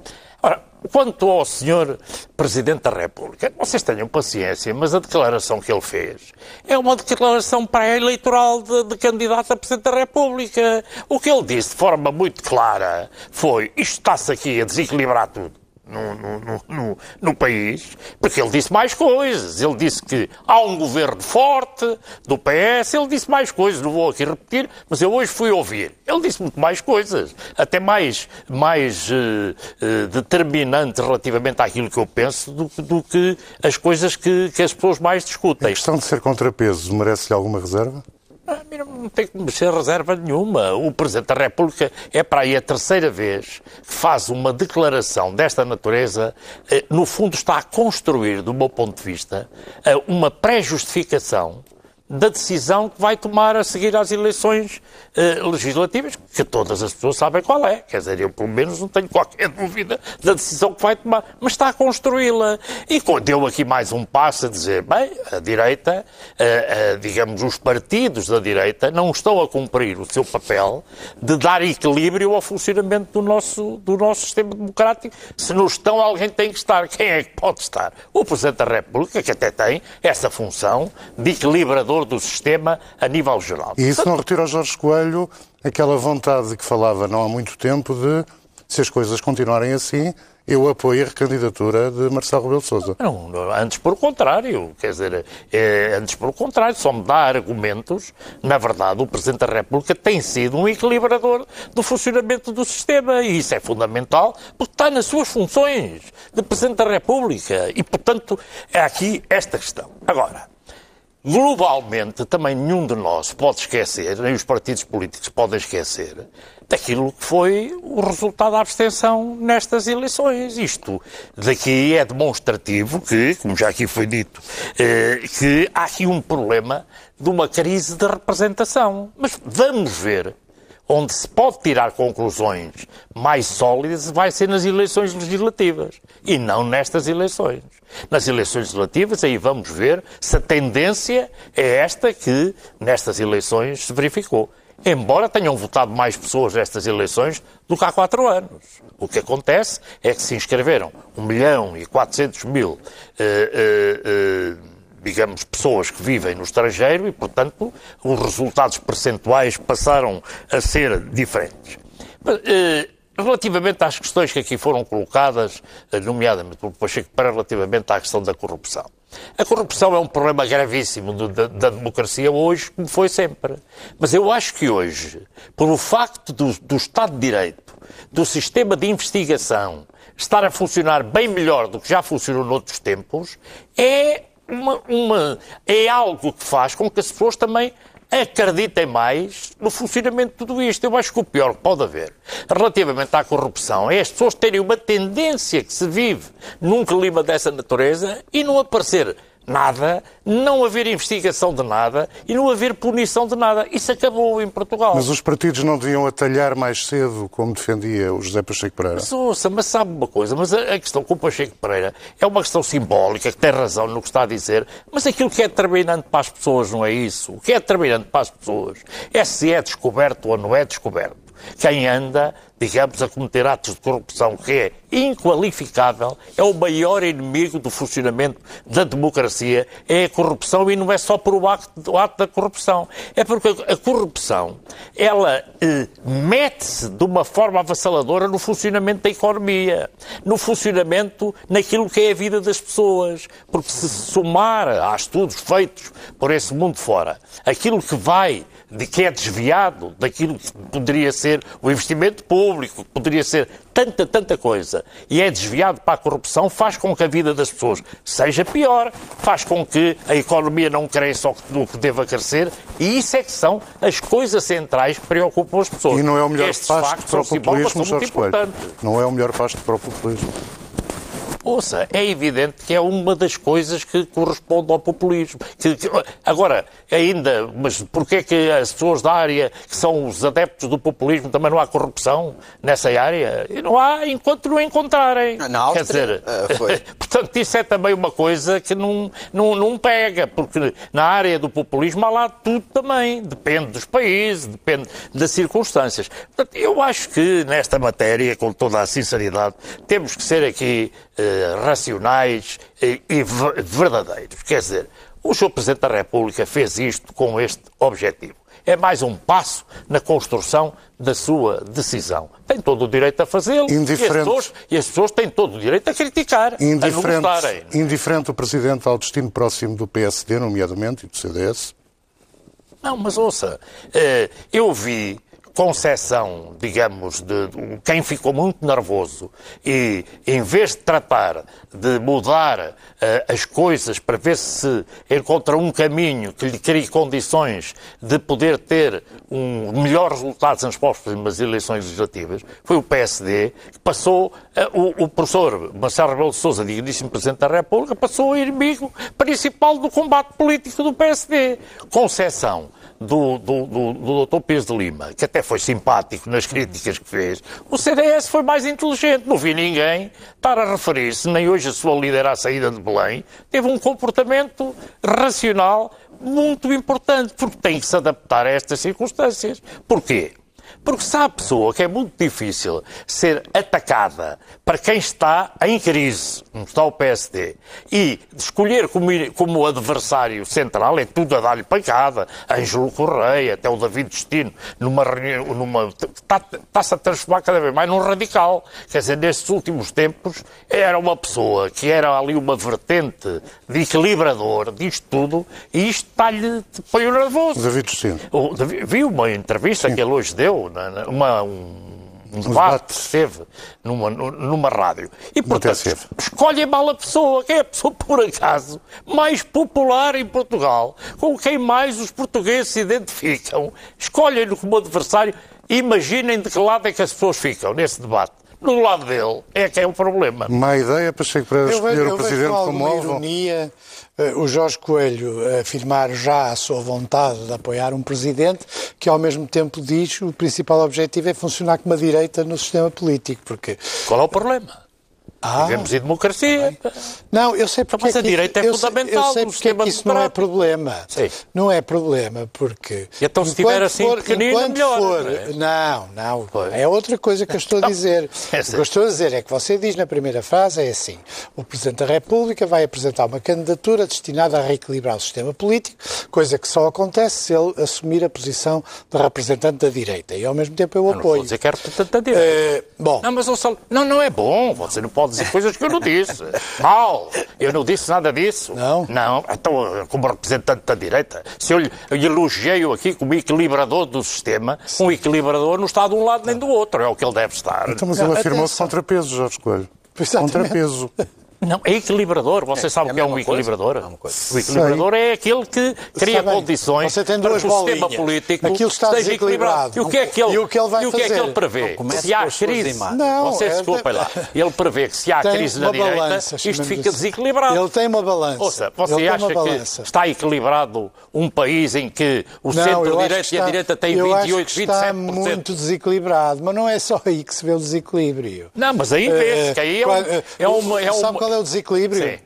Quanto ao Sr. Presidente da República, vocês tenham paciência, mas a declaração que ele fez é uma declaração pré-eleitoral de, de candidato a Presidente da República. O que ele disse de forma muito clara foi: isto está-se aqui a desequilibrar tudo no, no, no, no, país, porque ele disse mais coisas. Ele disse que há um governo forte do PS, ele disse mais coisas, não vou aqui repetir, mas eu hoje fui ouvir. Ele disse muito mais coisas, até mais, mais uh, uh, determinantes relativamente àquilo que eu penso do, do que as coisas que, que as pessoas mais discutem. A questão de ser contrapeso merece-lhe alguma reserva? A mim não tem que mexer reserva nenhuma. O Presidente da República é para aí a terceira vez que faz uma declaração desta natureza. Eh, no fundo, está a construir, do meu ponto de vista, eh, uma pré-justificação da decisão que vai tomar a seguir às eleições uh, legislativas, que todas as pessoas sabem qual é. Quer dizer, eu pelo menos não tenho qualquer dúvida da decisão que vai tomar, mas está a construí-la. E deu aqui mais um passo a dizer, bem, a direita, uh, uh, digamos, os partidos da direita não estão a cumprir o seu papel de dar equilíbrio ao funcionamento do nosso, do nosso sistema democrático. Se não estão, alguém tem que estar. Quem é que pode estar? O Presidente da República, que até tem essa função de equilibrador do sistema a nível geral. E isso não retira ao Jorge Coelho aquela vontade que falava não há muito tempo de, se as coisas continuarem assim, eu apoio a recandidatura de Marcelo Rebelo de Sousa. Não, antes por contrário, quer dizer, é, antes por contrário, só me dá argumentos. Na verdade, o Presidente da República tem sido um equilibrador do funcionamento do sistema e isso é fundamental porque está nas suas funções de Presidente da República e, portanto, é aqui esta questão. Agora, globalmente, também nenhum de nós pode esquecer, nem os partidos políticos podem esquecer, daquilo que foi o resultado da abstenção nestas eleições. Isto daqui é demonstrativo que, como já aqui foi dito, eh, que há aqui um problema de uma crise de representação. Mas vamos ver onde se pode tirar conclusões mais sólidas vai ser nas eleições legislativas e não nestas eleições. Nas eleições legislativas, aí vamos ver se a tendência é esta que nestas eleições se verificou. Embora tenham votado mais pessoas nestas eleições do que há quatro anos. O que acontece é que se inscreveram 1 milhão e 400 mil. Eh, eh, eh, digamos, pessoas que vivem no estrangeiro e, portanto, os resultados percentuais passaram a ser diferentes. Eh, relativamente às questões que aqui foram colocadas, eh, nomeadamente pelo Pacheco, para relativamente à questão da corrupção. A corrupção é um problema gravíssimo da, da, democracia hoje, como foi sempre. Mas eu acho que hoje, por o facto do, do Estado de Direito, do sistema de investigação estar a funcionar bem melhor do que já funcionou noutros tempos, é uma, uma, é algo que faz com que as pessoas também acreditem mais no funcionamento de tudo isto. Eu acho que o pior que pode haver relativamente à corrupção é as pessoas terem uma tendência que se vive num clima dessa natureza e não aparecer nada, não haver investigação de nada e não haver punição de nada. Isso acabou em Portugal. Mas os partidos não deviam atalhar mais cedo, como defendia o José Pacheco Pereira? Mas, ouça, mas sabe uma coisa, mas a, questão com o Pacheco Pereira é uma questão simbólica, que tem razão no que está a dizer, mas aquilo que é determinante para as pessoas não é isso. O que é determinante para as pessoas é se é descoberto ou não é descoberto. Quem anda digamos, a cometer atos de corrupção que é inqualificável, é o maior inimigo do funcionamento da democracia, é a corrupção e não é só por o ato, ato da corrupção. É porque a corrupção, ela eh, mete-se de uma forma avassaladora no funcionamento da economia, no funcionamento naquilo que é a vida das pessoas. Porque se somar a estudos feitos por esse mundo fora, aquilo que vai de que é desviado daquilo que poderia ser o investimento público, que poderia ser tanta, tanta coisa, e é desviado para a corrupção, faz com que a vida das pessoas seja pior, faz com que a economia não cresça o que deva crescer, e isso é que são as coisas centrais que preocupam as pessoas. E não é o melhor pasto para o populismo. Não é o melhor pasto para o populismo. Ouça, é evidente que é uma das coisas que corresponde ao populismo. Que, que, agora, ainda, mas porquê que as pessoas da área que são os adeptos do populismo também não há corrupção nessa área? E não há enquanto não encontrarem. Na Áustria, Quer dizer, uh, foi. portanto, isso é também uma coisa que não, não, não pega, porque na área do populismo há lá tudo também. Depende dos países, depende das circunstâncias. Portanto, eu acho que nesta matéria, com toda a sinceridade, temos que ser aqui eh, racionais e, verdadeiros. Quer dizer, o Sr. Presidente da República fez isto com este objetivo. É mais um passo na construção da sua decisão. Tem todo o direito a fazê-lo e, as pessoas, e as pessoas têm todo o direito a criticar, indiferente, a não Indiferente o Presidente ao destino próximo do PSD, nomeadamente, e do CDS? Não, mas ouça, eh, eu vi concessão, digamos, de, quem ficou muito nervoso e, em vez de tratar de mudar uh, as coisas para ver se encontra um caminho que lhe crie condições de poder ter um melhor resultado nas próximas eleições legislativas, foi o PSD que passou, uh, o, o, professor Marcelo Rebelo de Sousa, digníssimo Presidente da República, passou o inimigo principal do combate político do PSD. Concessão do, do, do, do Dr. Pires de Lima, que até foi simpático nas críticas que fez, o CDS foi mais inteligente. Não vi ninguém estar a referir-se, nem hoje a sua líder à saída de Belém, teve um comportamento racional muito importante, porque tem que se adaptar a estas circunstâncias. Porquê? Porque se há pessoa que é muito difícil ser atacada para quem está em crise, como está o PSD, e escolher como, como adversário central é tudo a dar-lhe pancada, Ângelo Correia, até o David Destino, numa reunião, numa, está-se a transformar cada vez mais num radical. Quer dizer, nestes últimos tempos, era uma pessoa que era ali uma vertente de equilibrador disto tudo, e isto está-lhe põe nervoso. David Destino. Vi uma entrevista Sim. que ele hoje deu, uma, um, um debate que teve numa, numa rádio. E, portanto, escolhe mal a pessoa, que é a pessoa, por acaso, mais popular em Portugal, com quem mais os portugueses se identificam. Escolhem-no como adversário. Imaginem de que lado é que as pessoas ficam nesse debate. Do lado dele é que é o problema. Má ideia para escolher eu o Presidente como alvo. ironia o Jorge Coelho afirmar já a sua vontade de apoiar um presidente que ao mesmo tempo diz que o principal objetivo é funcionar como a direita no sistema político. Porque... Qual é o problema? Ah, Vivemos em democracia. Não, eu sei porque. Mas é a direita é fundamental. Eu sei porque é que isso não é problema. Sim. Não é problema, porque. E então, se estiver assim for, pequenino, melhor. For, não, é? não. não é outra coisa que eu estou a dizer. É o que eu estou a dizer é que você diz na primeira frase é assim: o Presidente da República vai apresentar uma candidatura destinada a reequilibrar o sistema político, coisa que só acontece se ele assumir a posição de representante da direita. E ao mesmo tempo eu, apoio. Não vou dizer que é representante da direita. Uh, bom. Não, mas eu só... não, não é bom. Você não pode dizer coisas que eu não disse. Mal, eu não disse nada disso. Não? Não, então, como representante da direita, se eu, eu elogiei-o aqui como equilibrador do sistema, Sim. um equilibrador não está de um lado nem do outro, é o que ele deve estar. Então, mas ele afirmou-se contrapeso, Jorge Coelho. Exatamente. Contrapeso. Não, é equilibrador. Você É, sabe é o que é um coisa. equilibrador? É coisa. O equilibrador é aquele que cria condições Você tem para que o sistema político Aquilo está esteja equilibrado. E o que é que ele, E o que ele vai e o que é que fazer? ele prevê? Se há crise. Não, você é- desculpa lá, ele prevê que se há Tem crise na direita, balança, isto fica assim. desequilibrado. Ele tem uma balança. Ouça, você acha que está equilibrado um país em que o centro-direita e a direita têm eu acho 28, que está 27%? muito desequilibrado, mas não é só aí que se vê o desequilíbrio. Não, mas aí vê-se que aí é, um, Qual- é o desequilíbrio? Sim.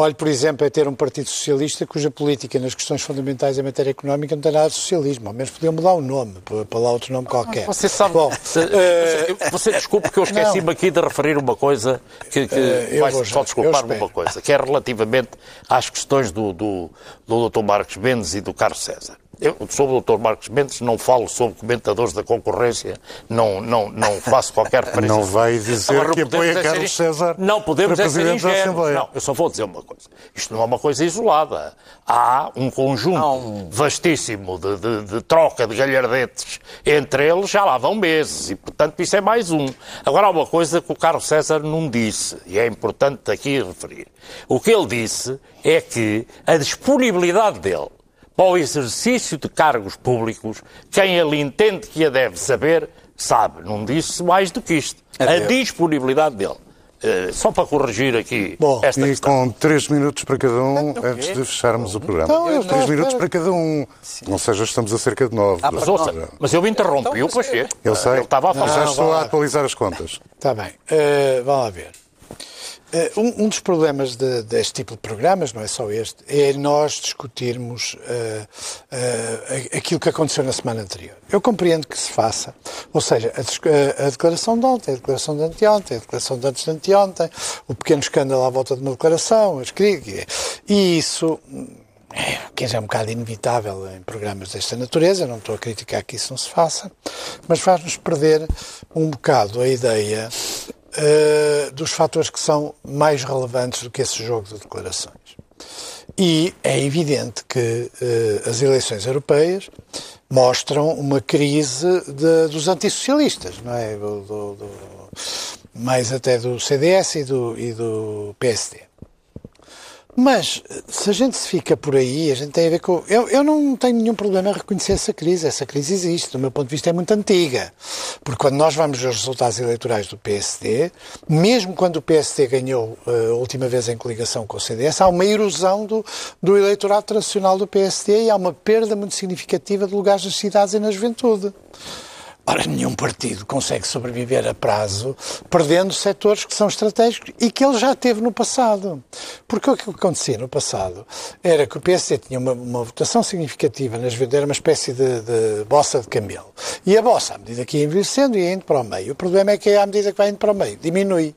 Olhe, por exemplo, é ter um Partido Socialista cuja política nas questões fundamentais em matéria económica não tem nada de socialismo. Ao menos podiam mudar o nome, para lá outro nome qualquer. Você sabe. Bom, se- eh, você, desculpe que eu esqueci-me aqui de referir uma coisa que, que eu vai só desculpar-me uma coisa, que é relativamente às questões do, do, do Dr. Marcos Mendes e do Carlos César. Eu, sobre o Dr. Marcos Mendes, não falo sobre comentadores da concorrência, não, não, não faço qualquer referência. Não vai dizer Agora, não que apoia é Carlos in- César Não podemos para é Presidente da. Assembleia. Não, eu só vou dizer uma coisa. Isto não é uma coisa isolada. Há um conjunto um- vastíssimo de, de- de troca de galhardetes entre eles, já lá vão meses, e portanto isso é mais um. Agora há uma coisa que o Carlos César não disse, e é importante aqui referir. O que ele disse é que a disponibilidade dele para o exercício de cargos públicos, quem ele entende que a deve saber, sabe. Não disse mais do que isto. A Adeus. disponibilidade dele. Eh, só para corrigir aqui Bom, esta E questão. com três minutos para cada um, antes de fecharmos o programa. Então, eu três à minutos para cada um. Ou seja, estamos a cerca de nove. Ah, Mas, ouça, mas eu me interrompi, o Pacheco. Eu sei. Ele estava a Mas falar. já estou a atualizar as contas. Está bem. Uh, vamos lá ver. Uh, um, um dos problemas de- deste tipo de programas, não é só este, é nós discutirmos uh, uh, aquilo que aconteceu na semana anterior. Eu compreendo que se faça, ou seja, a, a- declaração de ontem, a declaração de anteontem, a declaração de antes de anteontem, o pequeno escândalo à volta de uma declaração, as críticas, e isso é, que é um bocado inevitável em programas desta natureza, não estou a criticar que isso não se faça, mas faz-nos perder um bocado a ideia eh, dos fatores que são mais relevantes do que esse jogo de declarações. E é evidente que eh, as eleições europeias mostram uma crise de- dos antissocialistas, não é? Do- do- do- mais até do CDS e do, e do PSD. Mas, se a gente se fica por aí, a gente tem a ver com. Eu, eu não tenho nenhum problema em reconhecer essa crise. Essa crise existe. Do meu ponto de vista, é muito antiga. Porque quando nós vamos ver os resultados eleitorais do PSD, mesmo quando o PSD ganhou eh, a última vez em coligação com o CDS, há uma erosão do, do eleitorado tradicional do PSD e há uma perda muito significativa de lugares nas cidades e na juventude. Ora, nenhum partido consegue sobreviver a prazo perdendo setores que são estratégicos e que ele já teve no passado. Porque o que acontecia no passado era que o PSD tinha uma, uma votação significativa nas vendas, era uma espécie de, de bossa de camelo. E a bossa, à medida que ia envelhecendo, ia indo para o meio. O problema é que, à medida que vai indo para o meio, diminui.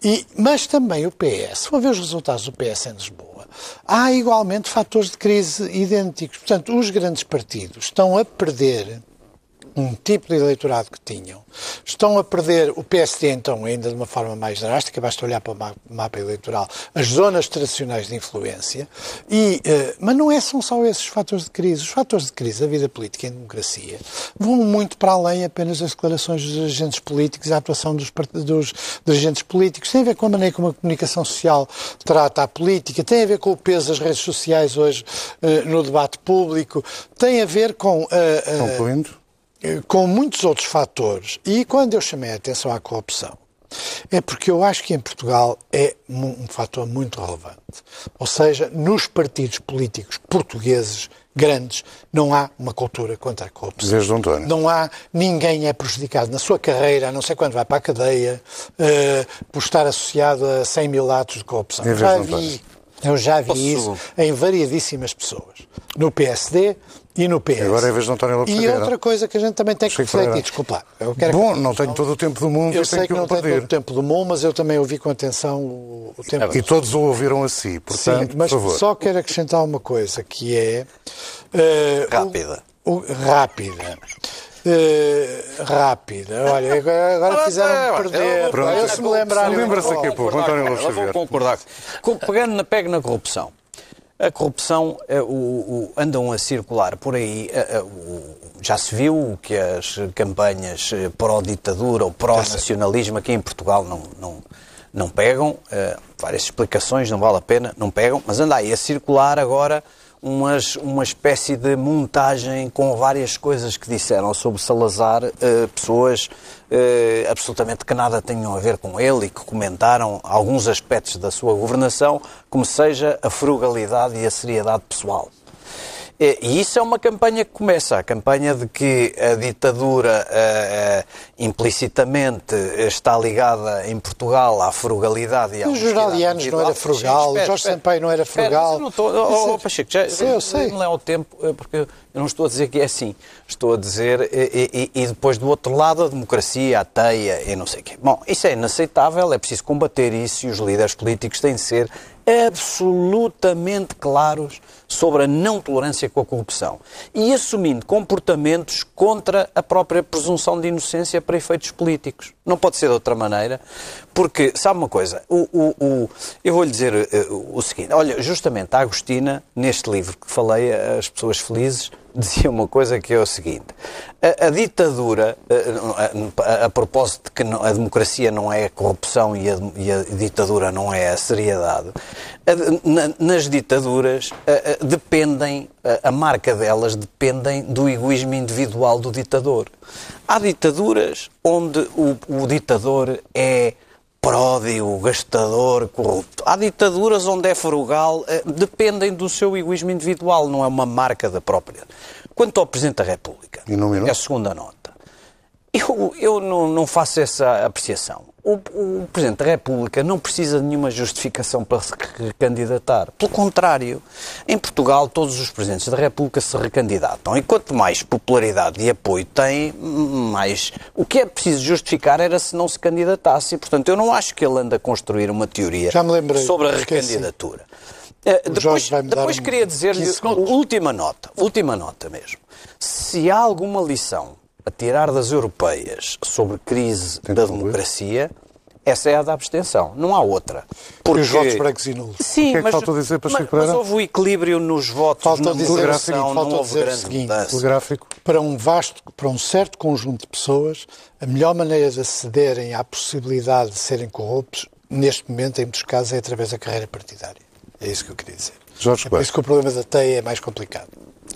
E, mas também o PS, se ver os resultados do PS em Lisboa, há igualmente fatores de crise idênticos. Portanto, os grandes partidos estão a perder um tipo de eleitorado que tinham. Estão a perder o PSD, então, ainda de uma forma mais drástica, basta olhar para o ma- mapa eleitoral, as zonas tradicionais de influência, e, eh, mas não é, são só esses fatores de crise. Os fatores de crise da vida política em democracia vão muito para além apenas das declarações dos agentes políticos, a atuação dos, dos dirigentes políticos, tem a ver com a maneira como a comunicação social trata a política, tem a ver com o peso das redes sociais hoje eh, no debate público, tem a ver com... eh, Concluindo. Com muitos outros fatores. E quando eu chamei a atenção à corrupção, é porque eu acho que em Portugal é um fator muito relevante. Ou seja, nos partidos políticos portugueses grandes não há uma cultura contra a corrupção. Desde António. Não há, ninguém é prejudicado na sua carreira, a não sei quando vai para a cadeia, eh, por estar associado a 100 mil atos de corrupção. Já vi, eu já vi Posso- isso em variadíssimas pessoas. No PSD e no PS. Agora é a vez de António Lopes E Ferreira. outra coisa que a gente também tem que refletir, Ferreira. desculpa. Eu quero Bom, que- não tenho todo o tempo do mundo eu sei tenho que que não o tem todo o tempo do mundo, mas eu também ouvi com atenção o, o tempo. E todos o ouviram a si, portanto, Sim, mas por favor. só quero acrescentar uma coisa, que é... o- Rápida. o- rápida. Eh, rápida. Olha, agora, agora fizeram perder. Pronto. Eu se me lembrarem... Lembra-se daqui a pouco, António Lopes vou concordar. Com- Pegando na pega na corrupção. A corrupção, eh, o- o- andam a circular por aí, eh, eh, já se viu que as campanhas pró-ditadura ou pró-nacionalismo aqui em Portugal não, não, não pegam, uh, várias explicações, não vale a pena, não pegam, mas anda aí a circular agora umas, uma espécie de montagem com várias coisas que disseram sobre Salazar, uh, pessoas uh, absolutamente que nada tenham a ver com ele e que comentaram alguns aspectos da sua governação, como seja a frugalidade e a seriedade pessoal. E isso é uma campanha que começa, a campanha de que a ditadura uh, uh, implicitamente está ligada em Portugal à frugalidade e à Os jornalianos não era frugal, o Jorge Sampaio não era frugal. não estou, oh, oh, Pacheco, já, Sim, eu sei. não é o tempo, porque eu não estou a dizer que é assim. Estou a dizer, e, e, e depois do outro lado, a democracia, a teia e não sei o quê. Bom, isso é inaceitável, é preciso combater isso e os líderes políticos têm de ser absolutamente claros sobre a não tolerância com a corrupção. E assumindo comportamentos contra a própria presunção de inocência para efeitos políticos. Não pode ser de outra maneira, porque, sabe uma coisa, o, o, o eu vou-lhe dizer uh, o seguinte: olha, justamente a Agostina, neste livro que falei, As Pessoas Felizes, dizia uma coisa que é o seguinte: a, a ditadura, a, a, a, propósito de que a democracia não é a corrupção e a, e ditadura não é a seriedade, na, nas ditaduras dependem, a marca delas dependem do egoísmo individual do ditador. Há ditaduras onde o, o ditador é pródigo, gastador, corrupto. Há ditaduras onde é frugal, eh, dependem do seu egoísmo individual, não é uma marca da própria. Quanto ao Presidente da República, é a segunda nota. Eu, eu não, não faço essa apreciação. O, o, Presidente da República não precisa de nenhuma justificação para se recandidatar. Pelo contrário, em Portugal todos os Presidentes da República se recandidatam. E quanto mais popularidade e apoio tem, mais... O que é preciso justificar era se não se candidatasse. E, portanto, eu não acho que ele anda a construir uma teoria sobre a recandidatura. Uh, depois, depois queria dizer-lhe, última nota, última nota mesmo. Se há alguma lição a tirar das europeias sobre crise Tem da democracia, essa é a da abstenção, não há outra. Porque... E os votos brancos e nulos. Sim, o que é que mas, falta dizer para mas, mas houve o equilíbrio nos votos falta na dizer, falta não houve dizer grande o seguinte, Telegráfico. para um vasto, para um certo conjunto de pessoas, a melhor maneira de acederem à possibilidade de serem corruptos, neste momento, em muitos casos, é através da carreira partidária. É isso que eu queria dizer. Jorge é por isso que o problema da teia é mais complicado.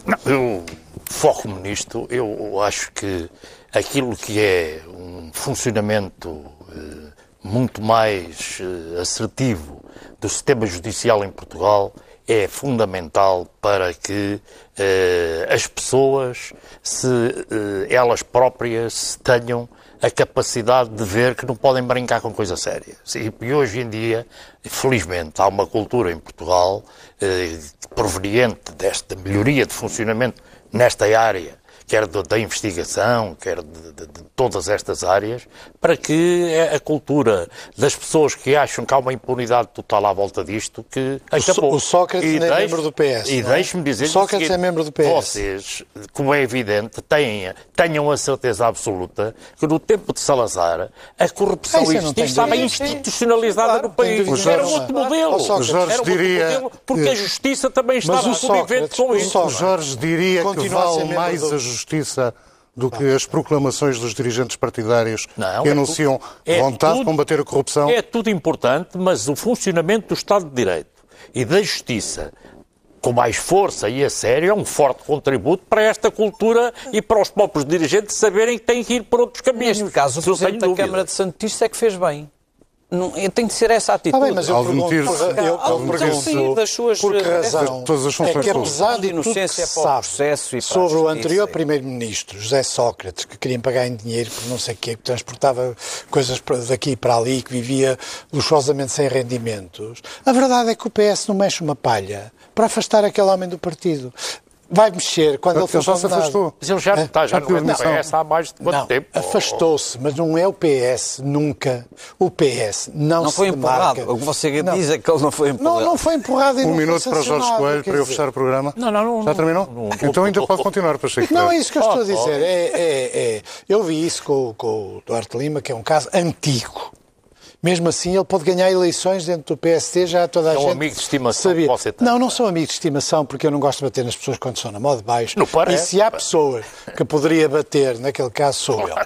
Não, eu foco-me nisto. Eu acho que aquilo que é um funcionamento eh, muito mais eh, assertivo do sistema judicial em Portugal é fundamental para que eh, as pessoas, se eh, elas próprias tenham a capacidade de ver que não podem brincar com coisa séria. E hoje em dia, felizmente, há uma cultura em Portugal eh, proveniente desta melhoria de funcionamento nesta área quer da investigação, quer de, de, de, todas estas áreas, para que a cultura das pessoas que acham que há uma impunidade total à volta disto, que acabou. O Sócrates e é membro do PS. E deixe-me dizer Sócrates seguinte, é membro do PS. Vocês, como é evidente, têm, tenham a certeza absoluta que no tempo de Salazar a corrupção ah, existia, estava institucionalizada claro, no país. Era outro modelo. O Jorge Era diria... Modelo, porque a justiça também estava convivente com isso. O Jorge diria que vale mais a justiça justiça do que as proclamações dos dirigentes partidários não, que é anunciam é vontade tudo, de combater a corrupção? É tudo importante, mas o funcionamento do Estado de Direito e da justiça com mais força e a sério é um forte contributo para esta cultura e para os próprios dirigentes saberem que têm que ir por outros caminhos. Neste caso, o Presidente da Câmara de Santo Tirso é que fez bem. Não, tem de ser essa atitude. Ah, bem, mas eu pergunto, eu, eu pergunto das suas, por que razão? todas as funções é que apesar de inocência tudo que se sabe sobre o anterior primeiro-ministro, José Sócrates, que queria pagar em dinheiro por não sei o quê, que transportava coisas daqui para ali, que vivia luxuosamente sem rendimentos, a verdade é que o PS não mexe uma palha para afastar aquele homem do partido vai mexer quando ele for já se afastou. Mas ele já é, está, já não é do PS há mais de quanto não, tempo? Afastou-se, mas não é o PS, nunca. O PS não, não se foi empurrado. O que você não. diz é que ele não foi empurrado. Não, não foi empurrado. Um minuto para Jorge Coelho, para eu fechar o programa. Não, não, não. Já terminou? Não, não, então ainda pode continuar, Pacheco. Não, é isso que eu estou a dizer. É, é, é, eu vi isso com, com o Duarte Lima, que é um caso antigo. Mesmo assim, ele pode ganhar eleições dentro do PSD, já toda a É um gente amigo de estimação sabia. que você tem. Não, não sou amigo de estimação, porque eu não gosto de bater nas pessoas quando são na moda baixo. Parece. E se há pessoa que poderia bater, naquele caso sou eu.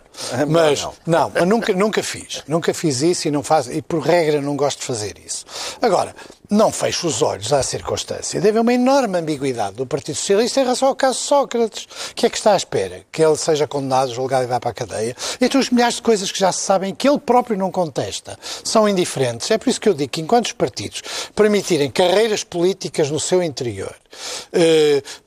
Mas, Não. não, mas nunca, nunca fiz. Nunca fiz isso e, não faz, e por regra não gosto de fazer isso. Agora, não fecho os olhos à circunstância. Deve haver uma enorme ambiguidade do Partido Socialista em relação ao caso Sócrates. O que é que está à espera? Que ele seja condenado, julgado e vá para a cadeia? Entre os milhares de coisas que já se sabem que ele próprio não contesta, são indiferentes. É por isso que eu digo que enquanto os partidos permitirem carreiras políticas no seu interior,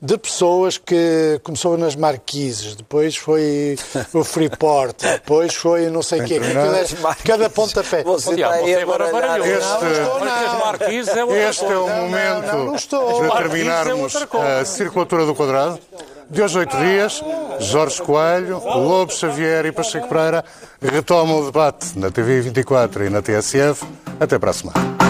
de pessoas que começou nas Marquises, depois foi o Freeport, depois foi não sei o quê. É- Cada pontapé. Você está aí agora. Este- Não, estou não. Marquises é outra Este é o momento não, não estou. de é terminarmos coisa. a circulatura do quadrado. De hoje, oito dias, Jorge Coelho, Lobo Xavier e Pacheco Pereira retomam o debate na TV 24 e na TSF. Até para a semana.